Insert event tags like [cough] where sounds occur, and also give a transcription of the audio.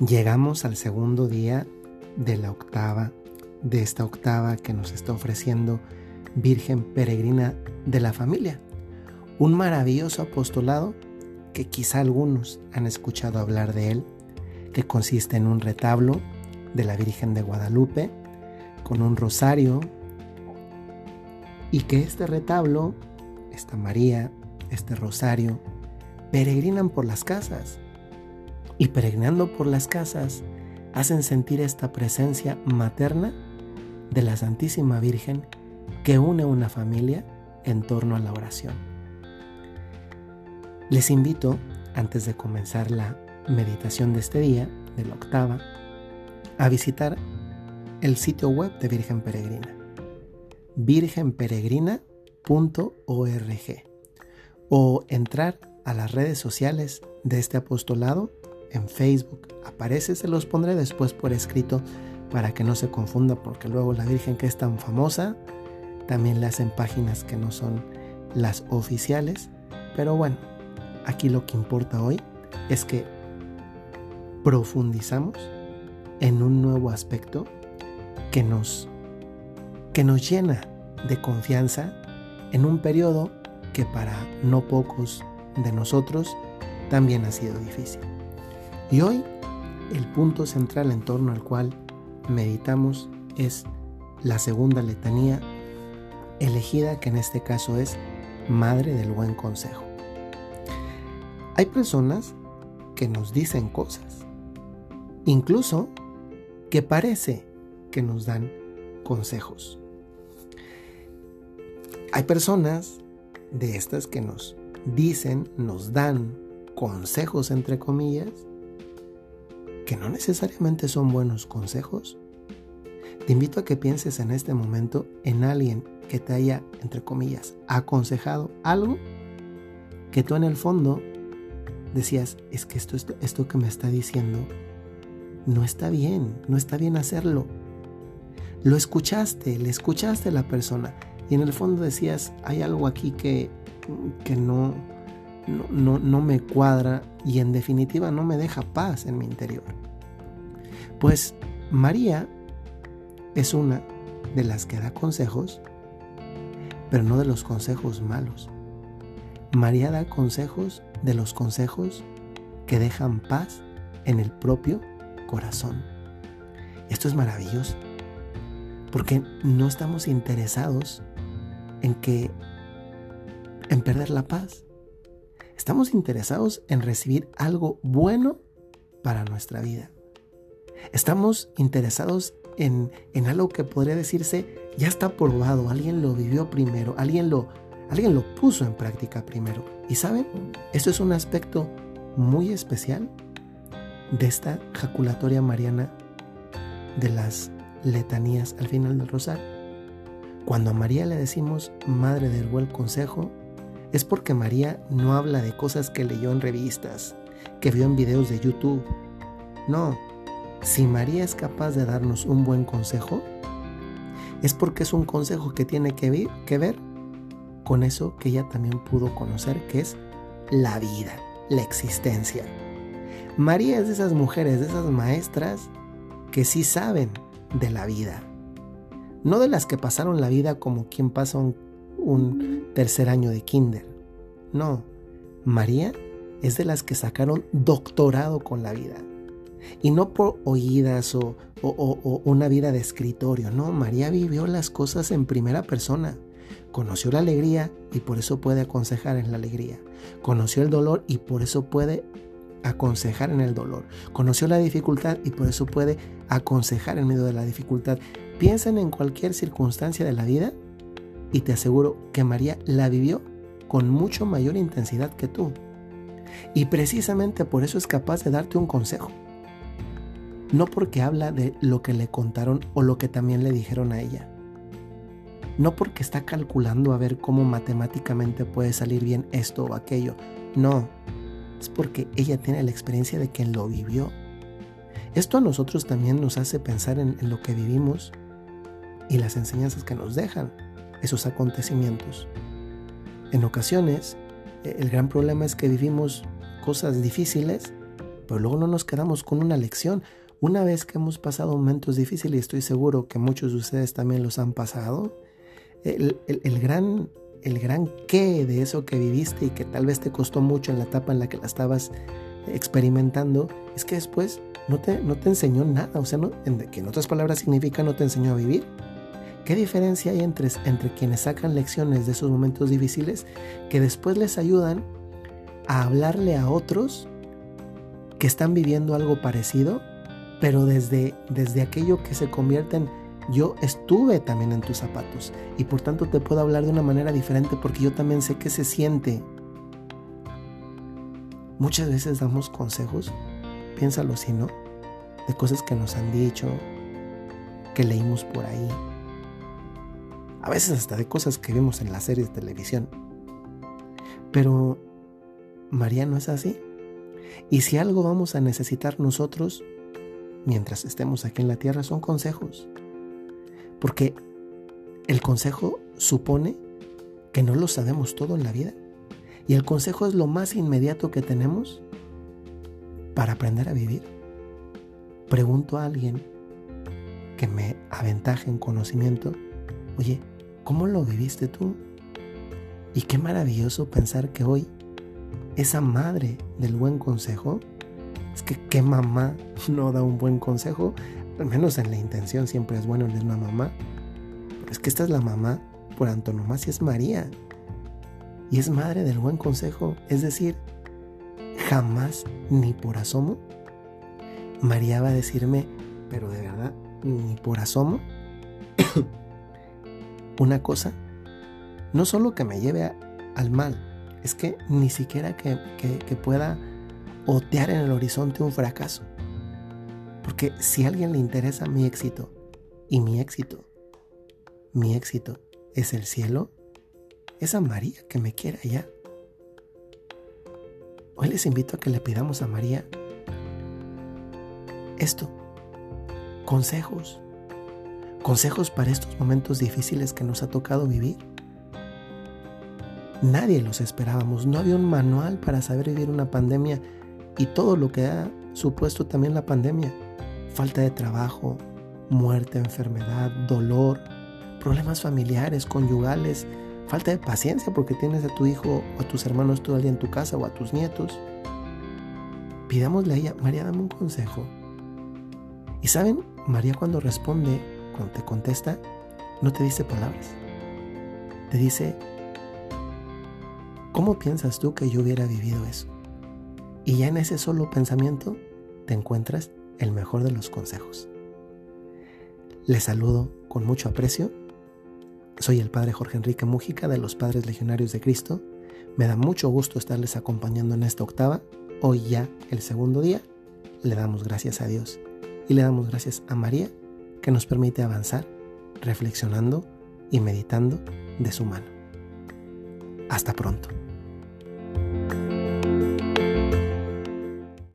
Llegamos al segundo día de la octava, de esta octava que nos está ofreciendo Virgen Peregrina de la Familia. Un maravilloso apostolado que quizá algunos han escuchado hablar de él, que consiste en un retablo de la Virgen de Guadalupe con un rosario y que este retablo, esta María, este rosario, peregrinan por las casas y peregrinando por las casas hacen sentir esta presencia materna de la Santísima Virgen que une una familia en torno a la oración. Les invito, antes de comenzar la meditación de este día, de la octava, a visitar el sitio web de Virgen Peregrina, virgenperegrina.org, o entrar a las redes sociales de este apostolado en Facebook. Aparece, se los pondré después por escrito para que no se confunda, porque luego la Virgen que es tan famosa, también le hacen páginas que no son las oficiales. Pero bueno, aquí lo que importa hoy es que profundizamos en un nuevo aspecto que nos, que nos llena de confianza en un periodo que para no pocos de nosotros también ha sido difícil. Y hoy el punto central en torno al cual meditamos es la segunda letanía elegida que en este caso es Madre del Buen Consejo. Hay personas que nos dicen cosas, incluso que parece que nos dan consejos. Hay personas de estas que nos dicen, nos dan consejos entre comillas, que no necesariamente son buenos consejos. Te invito a que pienses en este momento en alguien que te haya, entre comillas, aconsejado algo que tú en el fondo decías, es que esto, esto, que me está diciendo no está bien, no está bien hacerlo. Lo escuchaste, le escuchaste a la persona y en el fondo decías, hay algo aquí que, que no, no, no, me cuadra y en definitiva no me deja paz en mi interior. Pues María es una de las que da consejos, pero no de los consejos malos. María da consejos de los consejos que dejan paz en el propio corazón. Esto es maravilloso, porque no estamos interesados en que en perder la paz. Estamos interesados en recibir algo bueno para nuestra vida. Estamos interesados en, en algo que podría decirse ya está probado, alguien lo vivió primero, alguien lo, alguien lo puso en práctica primero. Y saben, eso es un aspecto muy especial de esta jaculatoria mariana de las letanías al final del rosario. Cuando a María le decimos Madre del Buen Consejo, es porque María no habla de cosas que leyó en revistas, que vio en videos de YouTube. No, si María es capaz de darnos un buen consejo, es porque es un consejo que tiene que, ver con eso que ella también pudo conocer, que es la vida, la existencia. María es de esas mujeres, de esas maestras que sí saben de la vida. No de las que pasaron la vida como quien pasa un un tercer año de kinder. No, María es de las que sacaron doctorado con la vida. Y no por oídas o, o, una vida de escritorio. No, María vivió las cosas en primera persona. Conoció la alegría y por eso puede aconsejar en la alegría. Conoció el dolor y por eso puede aconsejar en el dolor. Conoció la dificultad y por eso puede aconsejar en medio de la dificultad. Piensen en cualquier circunstancia de la vida y te aseguro que María la vivió con mucho mayor intensidad que tú. Y precisamente por eso es capaz de darte un consejo. No porque habla de lo que le contaron o lo que también le dijeron a ella. No porque está calculando a ver cómo matemáticamente puede salir bien esto o aquello. No, es porque ella tiene la experiencia de que lo vivió. Esto a nosotros también nos hace pensar en, en lo que vivimos y las enseñanzas que nos dejan esos acontecimientos. En ocasiones, e, el gran problema es que vivimos cosas difíciles pero luego no nos quedamos con una lección. Una vez que hemos pasado momentos difíciles, y estoy seguro que muchos de ustedes también los han pasado, el, gran, el gran qué de eso que viviste y que tal vez te costó mucho en la etapa en la que la estabas experimentando, es que después no te, no te enseñó nada. O sea, no, que en otras palabras significa no te enseñó a vivir. ¿Qué diferencia hay entre, entre quienes sacan lecciones de esos momentos difíciles que después les ayudan a hablarle a otros que están viviendo algo parecido, pero desde, desde aquello que se convierte en yo estuve también en tus zapatos y por tanto te puedo hablar de una manera diferente porque yo también sé qué se siente. Muchas veces damos consejos, piénsalo si no, de cosas que nos han dicho, que leímos por ahí, a veces hasta de cosas que vemos en las series de televisión. Pero María no es así. Y si algo vamos a necesitar nosotros mientras estemos aquí en la tierra son consejos. Porque el consejo supone que no lo sabemos todo en la vida. Y el consejo es lo más inmediato que tenemos para aprender a vivir. Pregunto a alguien que me aventaje en conocimiento, oye, ¿cómo lo viviste tú? Y qué maravilloso pensar que hoy esa madre del buen consejo, es que qué mamá [laughs] no da un buen consejo, al menos en la intención siempre es bueno, es una mamá, es que esta es la mamá por antonomasia, es María, y es madre del buen consejo, es decir, jamás ni por asomo, María va a decirme, pero de verdad, ni por asomo, una cosa, no solo que me lleve al mal, es que ni siquiera que, pueda otear en el horizonte un fracaso. Porque si a alguien le interesa mi éxito, y mi éxito, mi éxito es el cielo, es a María que me quiere allá. Hoy les invito a que le pidamos a María esto, consejos, consejos para estos momentos difíciles que nos ha tocado vivir Nadie los esperábamos, no había un manual para saber vivir una pandemia y todo lo que ha supuesto también la pandemia. Falta de trabajo, muerte, enfermedad, dolor, problemas familiares, conyugales, falta de paciencia porque tienes a tu hijo o a tus hermanos todo el día en tu casa o a tus nietos. Pidámosle a ella, María, dame un consejo. Y saben, María cuando responde, cuando te contesta, no te dice palabras. Te dice, ¿Cómo piensas tú que yo hubiera vivido eso? Y ya en ese solo pensamiento te encuentras el mejor de los consejos. Les saludo con mucho aprecio. Soy el Padre Jorge Enrique Mújica de los Padres Legionarios de Cristo. Me da mucho gusto estarles acompañando en esta octava. Hoy ya el segundo día. Le damos gracias a Dios y le damos gracias a María que nos permite avanzar reflexionando y meditando de su mano. Hasta pronto.